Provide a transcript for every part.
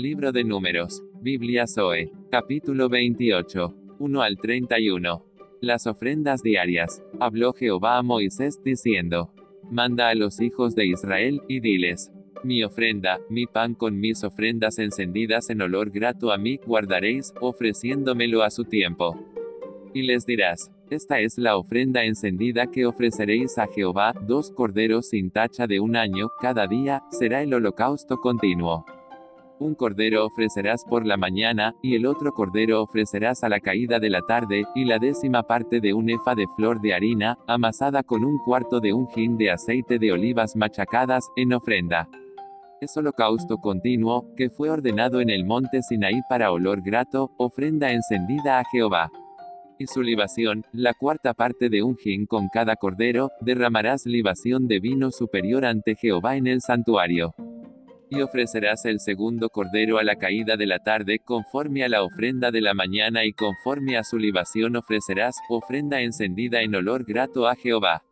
Libro de Números. Biblia Zoe. Capítulo 28. 1 al 31. Las ofrendas diarias. Habló Jehová a Moisés diciendo. Manda a los hijos de Israel, y diles. Mi ofrenda, mi pan con mis ofrendas encendidas en olor grato a mí guardaréis, ofreciéndomelo a su tiempo. Y les dirás, esta es la ofrenda encendida que ofreceréis a Jehová, dos corderos sin tacha de un año, cada día, será el holocausto continuo. Un cordero ofrecerás por la mañana, y el otro cordero ofrecerás a la caída de la tarde, y la décima parte de un efa de flor de harina, amasada con un cuarto de un hin de aceite de olivas machacadas, en ofrenda. Es holocausto continuo, que fue ordenado en el monte Sinaí para olor grato, ofrenda encendida a Jehová y su libación, la cuarta parte de un hin con cada cordero, derramarás libación de vino superior ante Jehová en el santuario. Y ofrecerás el segundo cordero a la caída de la tarde, conforme a la ofrenda de la mañana y conforme a su libación ofrecerás, ofrenda encendida en olor grato a Jehová.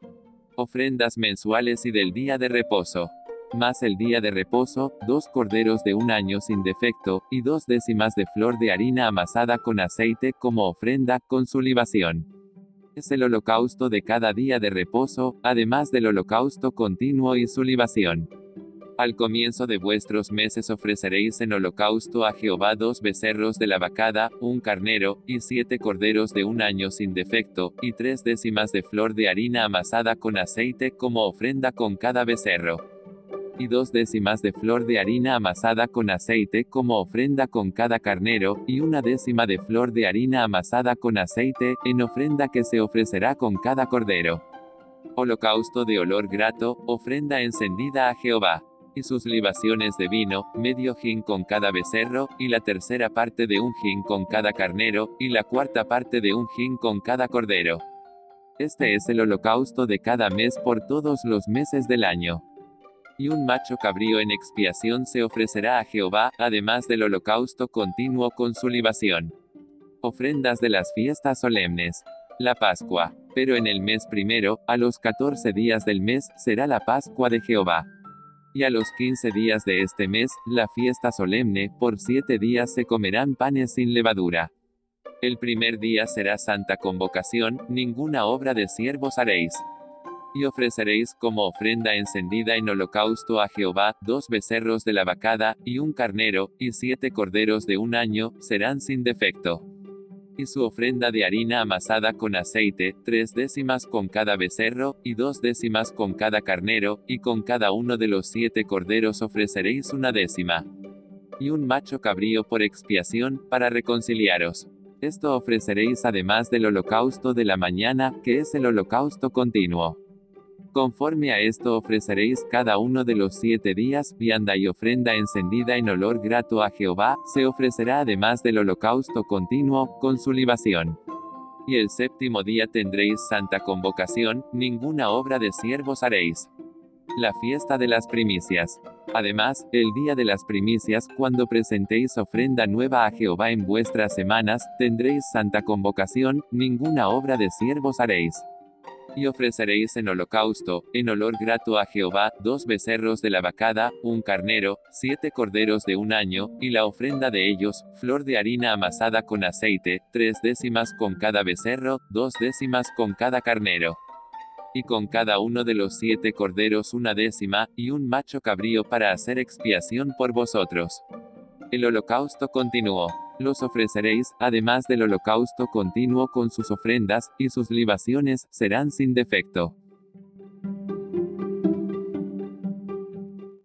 Ofrendas mensuales y del día de reposo más el día de reposo, dos corderos de un año sin defecto, y dos décimas de flor de harina amasada con aceite como ofrenda, con su libación. Es el holocausto de cada día de reposo, además del holocausto continuo y su libación. Al comienzo de vuestros meses ofreceréis en holocausto a Jehová dos becerros de la vacada, un carnero, y siete corderos de un año sin defecto, y tres décimas de flor de harina amasada con aceite como ofrenda con cada becerro y dos décimas de flor de harina amasada con aceite como ofrenda con cada carnero, y una décima de flor de harina amasada con aceite, en ofrenda que se ofrecerá con cada cordero. Holocausto de olor grato, ofrenda encendida a Jehová. Y sus libaciones de vino, medio hin con cada becerro, y la tercera parte de un hin con cada carnero, y la cuarta parte de un hin con cada cordero. Este es el holocausto de cada mes por todos los meses del año y un macho cabrío en expiación se ofrecerá a Jehová, además del holocausto continuo con su libación. Ofrendas de las fiestas solemnes. La Pascua. Pero en el mes primero, a los catorce días del mes, será la Pascua de Jehová. Y a los quince días de este mes, la fiesta solemne, por siete días se comerán panes sin levadura. El primer día será santa convocación, ninguna obra de siervos haréis. Y ofreceréis como ofrenda encendida en holocausto a Jehová, dos becerros de la vacada, y un carnero, y siete corderos de un año, serán sin defecto. Y su ofrenda de harina amasada con aceite, tres décimas con cada becerro, y dos décimas con cada carnero, y con cada uno de los siete corderos ofreceréis una décima. Y un macho cabrío por expiación, para reconciliaros. Esto ofreceréis además del holocausto de la mañana, que es el holocausto continuo. Conforme a esto ofreceréis cada uno de los siete días, vianda y ofrenda encendida en olor grato a Jehová, se ofrecerá además del holocausto continuo, con su libación. Y el séptimo día tendréis santa convocación, ninguna obra de siervos haréis. La fiesta de las primicias. Además, el día de las primicias, cuando presentéis ofrenda nueva a Jehová en vuestras semanas, tendréis santa convocación, ninguna obra de siervos haréis. Y ofreceréis en holocausto, en olor grato a Jehová, dos becerros de la vacada, un carnero, siete corderos de un año, y la ofrenda de ellos, flor de harina amasada con aceite, tres décimas con cada becerro, dos décimas con cada carnero. Y con cada uno de los siete corderos una décima, y un macho cabrío para hacer expiación por vosotros. El holocausto continuó. Los ofreceréis, además del holocausto continuo con sus ofrendas, y sus libaciones, serán sin defecto.